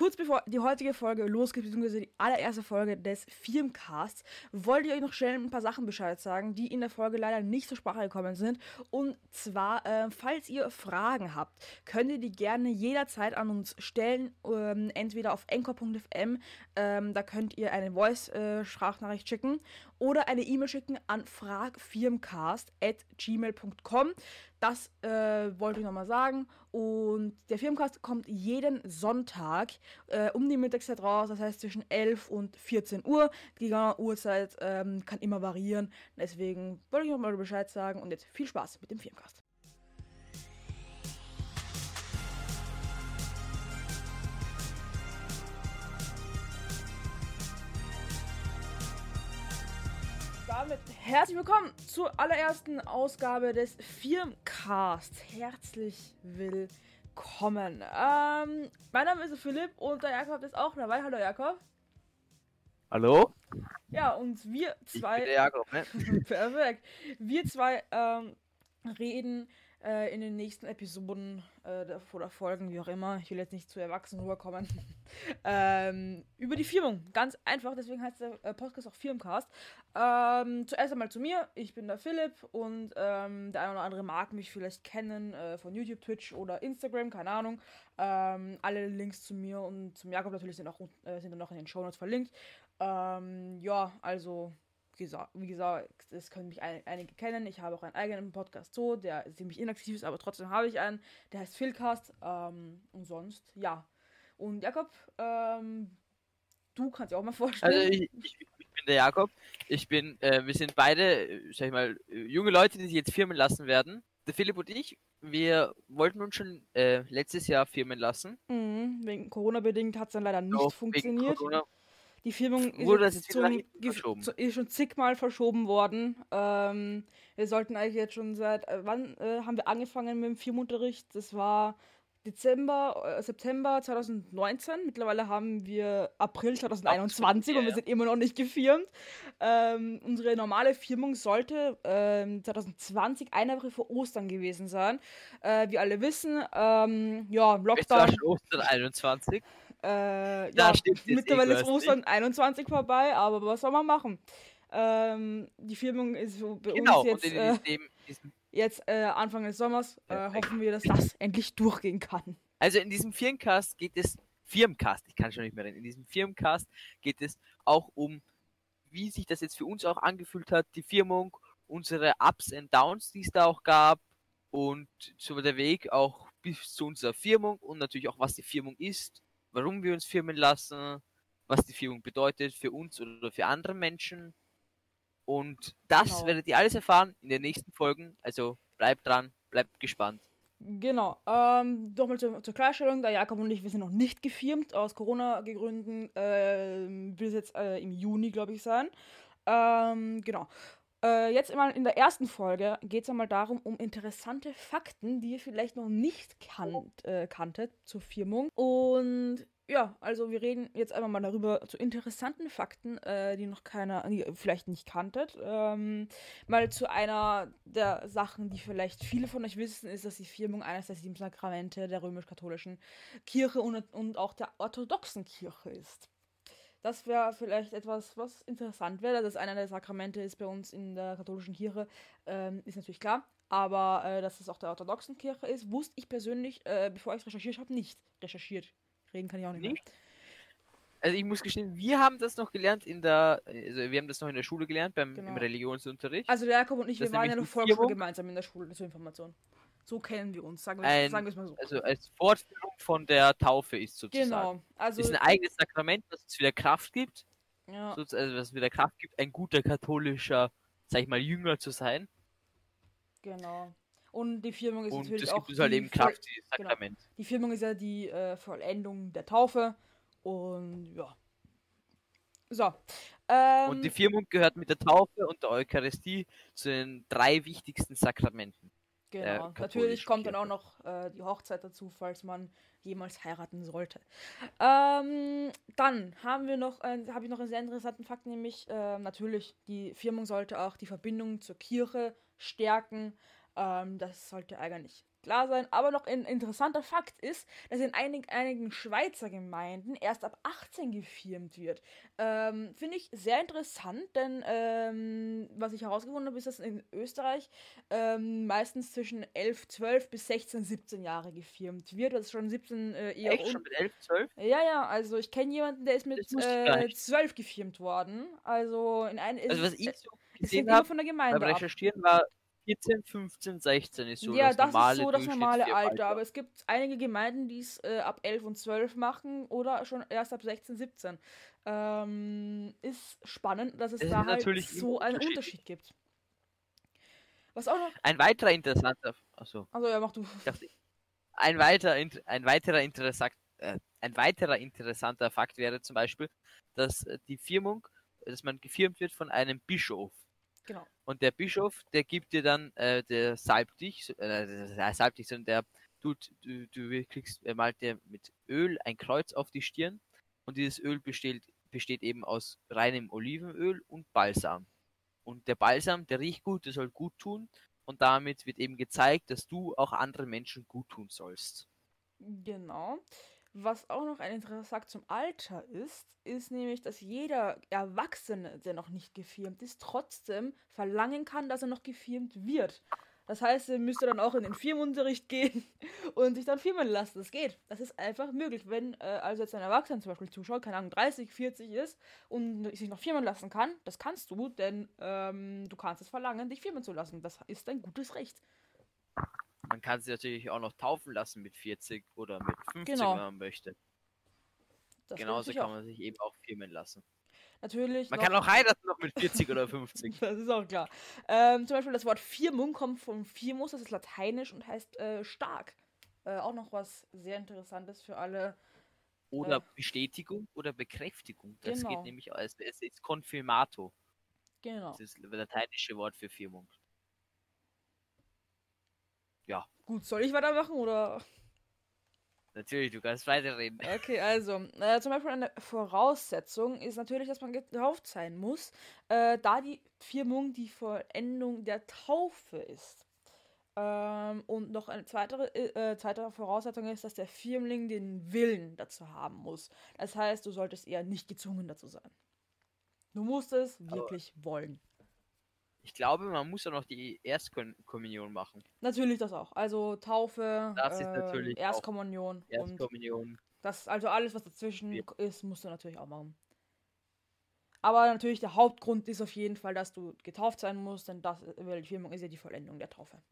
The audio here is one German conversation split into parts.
Kurz bevor die heutige Folge losgeht, beziehungsweise die allererste Folge des Filmcasts, wollte ich euch noch schnell ein paar Sachen Bescheid sagen, die in der Folge leider nicht zur Sprache gekommen sind. Und zwar, äh, falls ihr Fragen habt, könnt ihr die gerne jederzeit an uns stellen, ähm, entweder auf anchor.fm, ähm, da könnt ihr eine Voice-Sprachnachricht äh, schicken, oder eine E-Mail schicken an fragfirmcast.gmail.com. Das äh, wollte ich nochmal sagen. Und der Firmencast kommt jeden Sonntag äh, um die Mittagszeit raus, das heißt zwischen 11 und 14 Uhr. Die Uhrzeit ähm, kann immer variieren. Deswegen wollte ich nochmal Bescheid sagen und jetzt viel Spaß mit dem Firmencast. Damit herzlich willkommen zur allerersten Ausgabe des Firmcast. Herzlich willkommen. Ähm, mein Name ist Philipp und der Jakob ist auch dabei. Hallo Jakob. Hallo? Ja, und wir zwei. Ich bin der Jakob, ne? Perfekt. Wir zwei ähm, reden äh, in den nächsten Episoden äh, oder Folgen, wie auch immer, ich will jetzt nicht zu erwachsen rüberkommen, ähm, über die Firmung. Ganz einfach, deswegen heißt der äh, Podcast auch Firmcast. Ähm, zuerst einmal zu mir, ich bin der Philipp und ähm, der eine oder andere mag mich vielleicht kennen äh, von YouTube, Twitch oder Instagram, keine Ahnung. Ähm, alle Links zu mir und zum Jakob natürlich sind auch äh, sind dann noch in den Show Notes verlinkt. Ähm, ja, also wie gesagt, das können mich einige kennen. Ich habe auch einen eigenen Podcast so, der ziemlich inaktiv ist, aber trotzdem habe ich einen. Der heißt Philcast. Ähm, und sonst, ja. Und Jakob, ähm, du kannst dir auch mal vorstellen. Also ich, ich, ich bin der Jakob. Ich bin, äh, wir sind beide, sag ich mal, junge Leute, die sich jetzt firmen lassen werden. Der Philipp und ich, wir wollten uns schon äh, letztes Jahr firmen lassen. Mhm, wegen Corona bedingt hat es dann leider nicht Doch, funktioniert. Corona die Firmung Wurde ist, zum, ist schon zigmal verschoben worden. Ähm, wir sollten eigentlich jetzt schon seit, äh, wann äh, haben wir angefangen mit dem Firmenunterricht? Das war Dezember, äh, September 2019. Mittlerweile haben wir April 2021 und wir sind immer noch nicht gefirmt. Ähm, unsere normale Firmung sollte ähm, 2020 eine Woche vor Ostern gewesen sein. Äh, wie alle wissen, ähm, ja, Lockdown. War schon Ostern 21. Äh, ja, mittlerweile ist Ostern 21 vorbei, aber was soll man machen? Ähm, die Firmung ist so bei genau, uns jetzt, äh, jetzt äh, Anfang des Sommers. Äh, hoffen wir, dass das endlich durchgehen kann. Also in diesem Firmencast geht es, Firmencast, ich kann schon nicht mehr reden, in diesem Firmencast geht es auch um, wie sich das jetzt für uns auch angefühlt hat, die Firmung, unsere Ups und Downs, die es da auch gab und so der Weg auch bis zu unserer Firmung und natürlich auch, was die Firmung ist warum wir uns firmen lassen, was die Firmung bedeutet für uns oder für andere Menschen. Und das genau. werdet ihr alles erfahren in den nächsten Folgen. Also bleibt dran, bleibt gespannt. Genau. Ähm, Nochmal zur, zur Klarstellung, der Jakob und ich, wir sind noch nicht gefirmt, aus Corona-Gründen äh, bis jetzt äh, im Juni, glaube ich, sein. Ähm, genau. Äh, jetzt mal in der ersten Folge geht es einmal darum, um interessante Fakten, die ihr vielleicht noch nicht kannt, äh, kanntet zur Firmung. Und ja, also wir reden jetzt einmal mal darüber zu interessanten Fakten, äh, die noch keiner, die vielleicht nicht kanntet. Ähm, mal zu einer der Sachen, die vielleicht viele von euch wissen, ist, dass die Firmung eines der sieben Sakramente der römisch-katholischen Kirche und, und auch der orthodoxen Kirche ist. Das wäre vielleicht etwas, was interessant wäre. dass einer der Sakramente ist bei uns in der katholischen Kirche, ähm, ist natürlich klar. Aber äh, dass es auch der orthodoxen Kirche ist, wusste ich persönlich, äh, bevor ich es recherchiert habe, nicht recherchiert. Reden kann ich auch nicht. nicht? Mehr. Also ich muss gestehen, wir haben das noch gelernt in der, also wir haben das noch in der Schule gelernt, beim genau. im Religionsunterricht. Also der Jakob und ich, das wir waren ja noch Volksschule gemeinsam in der Schule zur Information. So kennen wir uns, sagen wir, ein, sagen wir es mal so. Also als Fortführung von der Taufe ist sozusagen. Genau. Also ist ein eigenes Sakrament, das uns wieder Kraft gibt. Ja. also was wieder Kraft gibt, ein guter katholischer, sag ich mal, Jünger zu sein. Genau. Und die Firmung ist und natürlich das auch. Gibt halt eben Kraft, dieses genau. Sakrament. Genau. Die Firmung ist ja die äh, Vollendung der Taufe. Und ja. So. Ähm, und die Firmung gehört mit der Taufe und der Eucharistie zu den drei wichtigsten Sakramenten. Genau, äh, natürlich kommt dann auch noch äh, die Hochzeit dazu, falls man jemals heiraten sollte. Ähm, dann haben wir noch, äh, habe ich noch einen sehr interessanten Fakt, nämlich äh, natürlich die Firmung sollte auch die Verbindung zur Kirche stärken. Ähm, das sollte eigentlich klar sein. Aber noch ein interessanter Fakt ist, dass in einig, einigen Schweizer Gemeinden erst ab 18 gefirmt wird. Ähm, Finde ich sehr interessant, denn ähm, was ich herausgefunden habe, ist, dass in Österreich ähm, meistens zwischen 11, 12 bis 16, 17 Jahre gefirmt wird. Das ist schon 17 äh, eher. Echt schon mit 11, 12? Ja, ja, also ich kenne jemanden, der ist mit äh, 12 gefirmt worden. Also in einem. Also was ich so gesehen habe, von der Gemeinde Recherchieren war 14, 15, 16 ist so ja, das, das normale ist so das normale Alter. Aber es gibt einige Gemeinden, die es äh, ab 11 und 12 machen oder schon erst ab 16, 17. Ähm, ist spannend, dass es, es da halt so einen Unterschied gibt. Was auch noch? Ein weiterer interessanter. Achso. Also ja, mach du. Ein, weiter, ein weiterer interessant, äh, ein weiterer interessanter Fakt wäre zum Beispiel, dass äh, die Firmung, dass man gefirmt wird von einem Bischof. Genau. Und der Bischof, der gibt dir dann, äh, der salbt dich, äh, der salbt dich, sondern der tut, du, du kriegst, er malt dir mit Öl ein Kreuz auf die Stirn und dieses Öl besteht, besteht eben aus reinem Olivenöl und Balsam. Und der Balsam, der riecht gut, der soll gut tun und damit wird eben gezeigt, dass du auch anderen Menschen gut tun sollst. Genau. Was auch noch ein interessanter zum Alter ist, ist nämlich, dass jeder Erwachsene, der noch nicht gefirmt ist, trotzdem verlangen kann, dass er noch gefirmt wird. Das heißt, er müsste dann auch in den Firmenunterricht gehen und sich dann firmen lassen. Das geht. Das ist einfach möglich. Wenn äh, also jetzt ein Erwachsener zum Beispiel zuschaut, keine Ahnung, 30, 40 ist und sich noch firmen lassen kann, das kannst du, denn ähm, du kannst es verlangen, dich firmen zu lassen. Das ist ein gutes Recht. Man kann sie natürlich auch noch taufen lassen mit 40 oder mit 50, genau. wenn man möchte. Das Genauso kann man sich eben auch firmen lassen. Natürlich. Man kann auch heiraten noch mit 40 oder 50. das ist auch klar. Ähm, zum Beispiel das Wort Firmung kommt vom Firmus, das ist lateinisch und heißt äh, stark. Äh, auch noch was sehr Interessantes für alle. Oder äh, Bestätigung oder Bekräftigung. Das genau. geht nämlich als es ist Confirmato. Genau. Das ist das lateinische Wort für Firmung ja. Gut, soll ich weitermachen oder? Natürlich, du kannst weiterreden. Okay, also, äh, zum Beispiel eine Voraussetzung ist natürlich, dass man getauft sein muss, äh, da die Firmung die Vollendung der Taufe ist. Ähm, und noch eine zweite, äh, zweite Voraussetzung ist, dass der Firmling den Willen dazu haben muss. Das heißt, du solltest eher nicht gezwungen dazu sein. Du musst es wirklich Aber wollen. Ich glaube, man muss ja noch die Erstkommunion machen. Natürlich das auch. Also Taufe, das äh, Erstkommunion. Erstkommunion. das, also alles, was dazwischen ja. ist, musst du natürlich auch machen. Aber natürlich der Hauptgrund ist auf jeden Fall, dass du getauft sein musst, denn das, die Firmung ist ja die Vollendung der Taufe.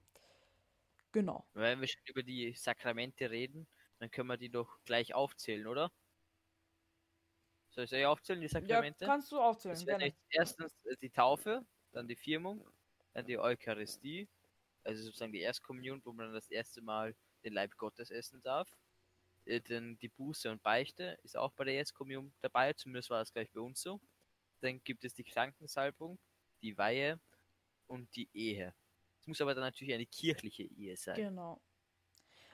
Genau. Wenn wir schon über die Sakramente reden, dann können wir die doch gleich aufzählen, oder? Soll ich sie aufzählen, die Sakramente? Ja, kannst du aufzählen, gerne. Erstens äh, die Taufe, dann die Firmung, dann die Eucharistie, also sozusagen die Erstkommunion, wo man dann das erste Mal den Leib Gottes essen darf. Äh, dann die Buße und Beichte ist auch bei der Erstkommunion dabei, zumindest war das gleich bei uns so. Dann gibt es die Krankensalbung, die Weihe und die Ehe. Es muss aber dann natürlich eine kirchliche Ehe sein. Genau.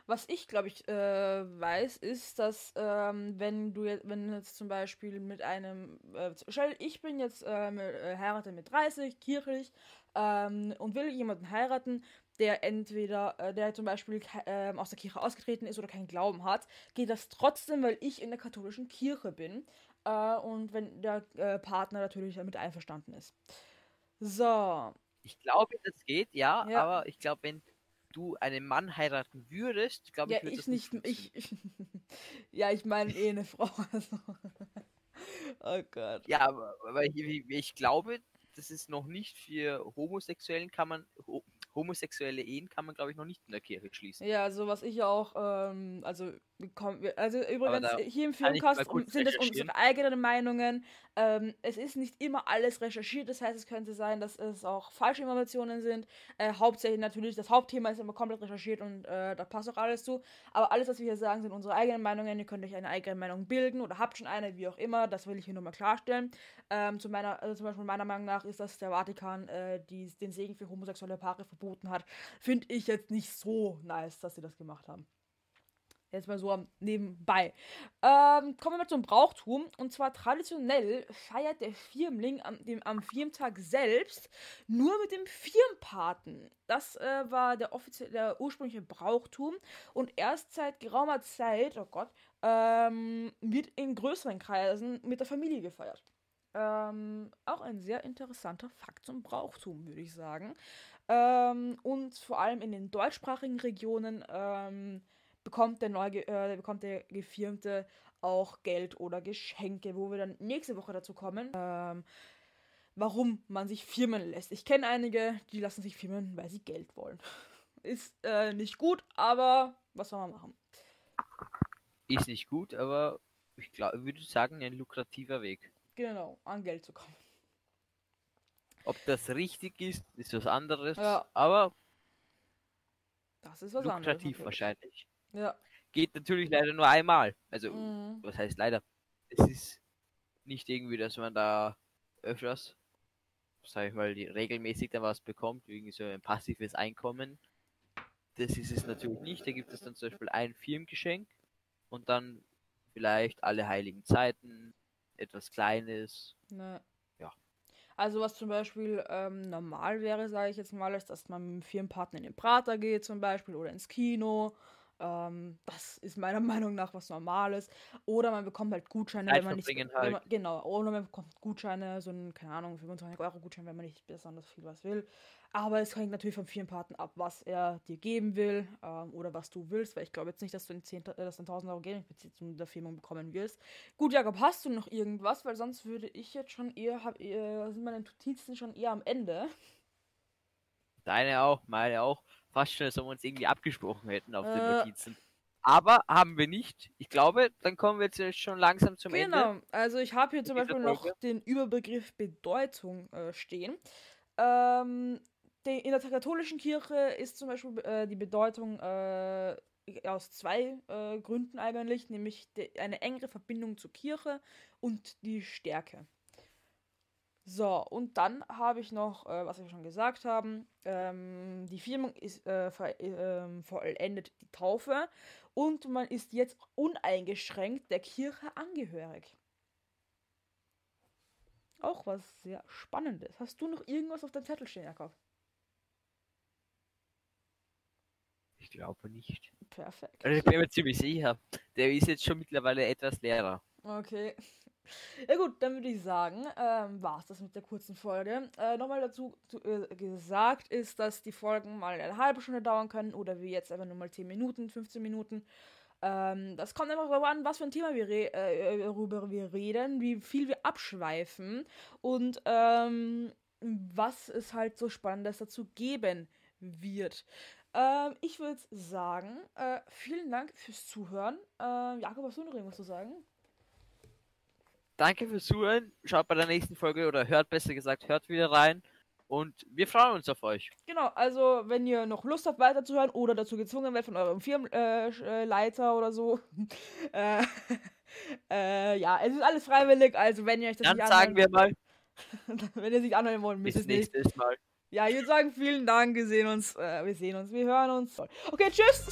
Was ich, glaube ich, äh, weiß, ist, dass ähm, wenn du jetzt, wenn jetzt zum Beispiel mit einem, äh, ich bin jetzt äh, mit, äh, heirate mit 30, kirchlich, ähm, und will jemanden heiraten, der entweder, äh, der zum Beispiel äh, aus der Kirche ausgetreten ist oder keinen Glauben hat, geht das trotzdem, weil ich in der katholischen Kirche bin. Äh, und wenn der äh, Partner natürlich damit einverstanden ist. So. Ich glaube, das geht, ja, ja. aber ich glaube, wenn du einen Mann heiraten würdest, glaube ja, ich, würde ich nicht. Ich, ich, ja, ich meine eh eine Frau. Also. oh Gott. Ja, aber, aber ich, ich, glaube, das ist noch nicht für Homosexuellen kann man homosexuelle Ehen kann man glaube ich noch nicht in der Kirche schließen. Ja, also was ich auch ähm, also also übrigens, hier im Filmcast sind es unsere eigenen Meinungen. Ähm, es ist nicht immer alles recherchiert, das heißt, es könnte sein, dass es auch falsche Informationen sind. Äh, hauptsächlich natürlich, das Hauptthema ist immer komplett recherchiert und äh, da passt auch alles zu. Aber alles, was wir hier sagen, sind unsere eigenen Meinungen. Ihr könnt euch eine eigene Meinung bilden oder habt schon eine, wie auch immer. Das will ich hier nur mal klarstellen. Ähm, zu meiner, also zum Beispiel meiner Meinung nach ist, dass der Vatikan äh, die, den Segen für homosexuelle Paare verboten hat. Finde ich jetzt nicht so nice, dass sie das gemacht haben. Jetzt mal so nebenbei. Ähm, kommen wir mal zum Brauchtum. Und zwar traditionell feiert der Firmling am, dem, am Firmtag selbst nur mit dem Firmpaten. Das äh, war der offizielle, der ursprüngliche Brauchtum. Und erst seit geraumer Zeit, oh Gott, ähm, wird in größeren Kreisen mit der Familie gefeiert. Ähm, auch ein sehr interessanter Fakt zum Brauchtum, würde ich sagen. Ähm, und vor allem in den deutschsprachigen Regionen ähm, bekommt der, neu, äh, bekommt der Gefirmte auch Geld oder Geschenke, wo wir dann nächste Woche dazu kommen, ähm, warum man sich firmen lässt. Ich kenne einige, die lassen sich firmen, weil sie Geld wollen. Ist äh, nicht gut, aber was soll man machen? Ist nicht gut, aber ich glaube, würde sagen, ein lukrativer Weg. Genau, an Geld zu kommen. Ob das richtig ist, ist was anderes. Ja. Aber Das ist was lukrativ anderes. wahrscheinlich. Ja. Geht natürlich leider nur einmal. Also, Mhm. was heißt leider? Es ist nicht irgendwie, dass man da öfters, sag ich mal, die, regelmäßig da was bekommt, irgendwie so ein passives Einkommen. Das ist es natürlich nicht. Da gibt es dann zum Beispiel ein Firmengeschenk und dann vielleicht alle heiligen Zeiten, etwas Kleines. Ne. Ja. Also was zum Beispiel ähm, normal wäre, sage ich jetzt mal, ist, dass man mit dem Firmenpartner in den Prater geht zum Beispiel oder ins Kino. Ähm, das ist meiner Meinung nach was Normales. Oder man bekommt halt Gutscheine, wenn man nicht... Wenn halt. man, genau, oder man bekommt Gutscheine, so ein, keine Ahnung, 25 Euro Gutschein, wenn man nicht besonders viel was will. Aber es hängt natürlich vom Firmenpartner ab, was er dir geben will ähm, oder was du willst, weil ich glaube jetzt nicht, dass du in 10, äh, dass du 1000 Euro Geldbezug mit der Firma bekommen wirst. Gut, Jakob, hast du noch irgendwas? Weil sonst würde ich jetzt schon eher, hab, eher sind meine Notizen schon eher am Ende. Deine auch, meine auch. Fast schon, als ob wir uns irgendwie abgesprochen hätten auf den Äh. Notizen. Aber haben wir nicht. Ich glaube, dann kommen wir jetzt schon langsam zum Ende. genau, also ich habe hier zum Beispiel noch den Überbegriff Bedeutung äh, stehen. Ähm, die, in der katholischen Kirche ist zum Beispiel äh, die Bedeutung äh, aus zwei äh, Gründen eigentlich, nämlich de, eine engere Verbindung zur Kirche und die Stärke. So, und dann habe ich noch, äh, was wir schon gesagt haben, ähm, die Firmung ist äh, ver, ähm, vollendet die Taufe und man ist jetzt uneingeschränkt der Kirche angehörig. Auch was sehr Spannendes. Hast du noch irgendwas auf deinem Zettel stehen, Jakob? Ich glaube nicht. Perfekt. Also ich bin mir ziemlich sicher. Der ist jetzt schon mittlerweile etwas leerer. Okay. Ja gut, dann würde ich sagen, ähm, war es das mit der kurzen Folge. Äh, Nochmal dazu zu, äh, gesagt ist, dass die Folgen mal eine halbe Stunde dauern können oder wie jetzt einfach nur mal 10 Minuten, 15 Minuten. Ähm, das kommt einfach darauf an, was für ein Thema wir, re äh, worüber wir reden, wie viel wir abschweifen und ähm, was es halt so Spannendes dazu geben wird. Ähm, ich würde sagen, äh, vielen Dank fürs Zuhören. Ähm, Jakob, hast du noch irgendwas zu sagen? Danke fürs Zuhören. Schaut bei der nächsten Folge oder hört besser gesagt, hört wieder rein. Und wir freuen uns auf euch. Genau, also wenn ihr noch Lust habt weiterzuhören oder dazu gezwungen werdet von eurem Firmenleiter äh, Leiter oder so, äh, äh, ja, es ist alles freiwillig, also wenn ihr euch das Dann nicht sagen wir mal, wenn ihr sich anhören wollt, müsst bis ihr es nicht. nächstes Mal. Ja, ich würde sagen, vielen Dank, wir sehen uns, äh, wir sehen uns, wir hören uns. Okay, tschüss!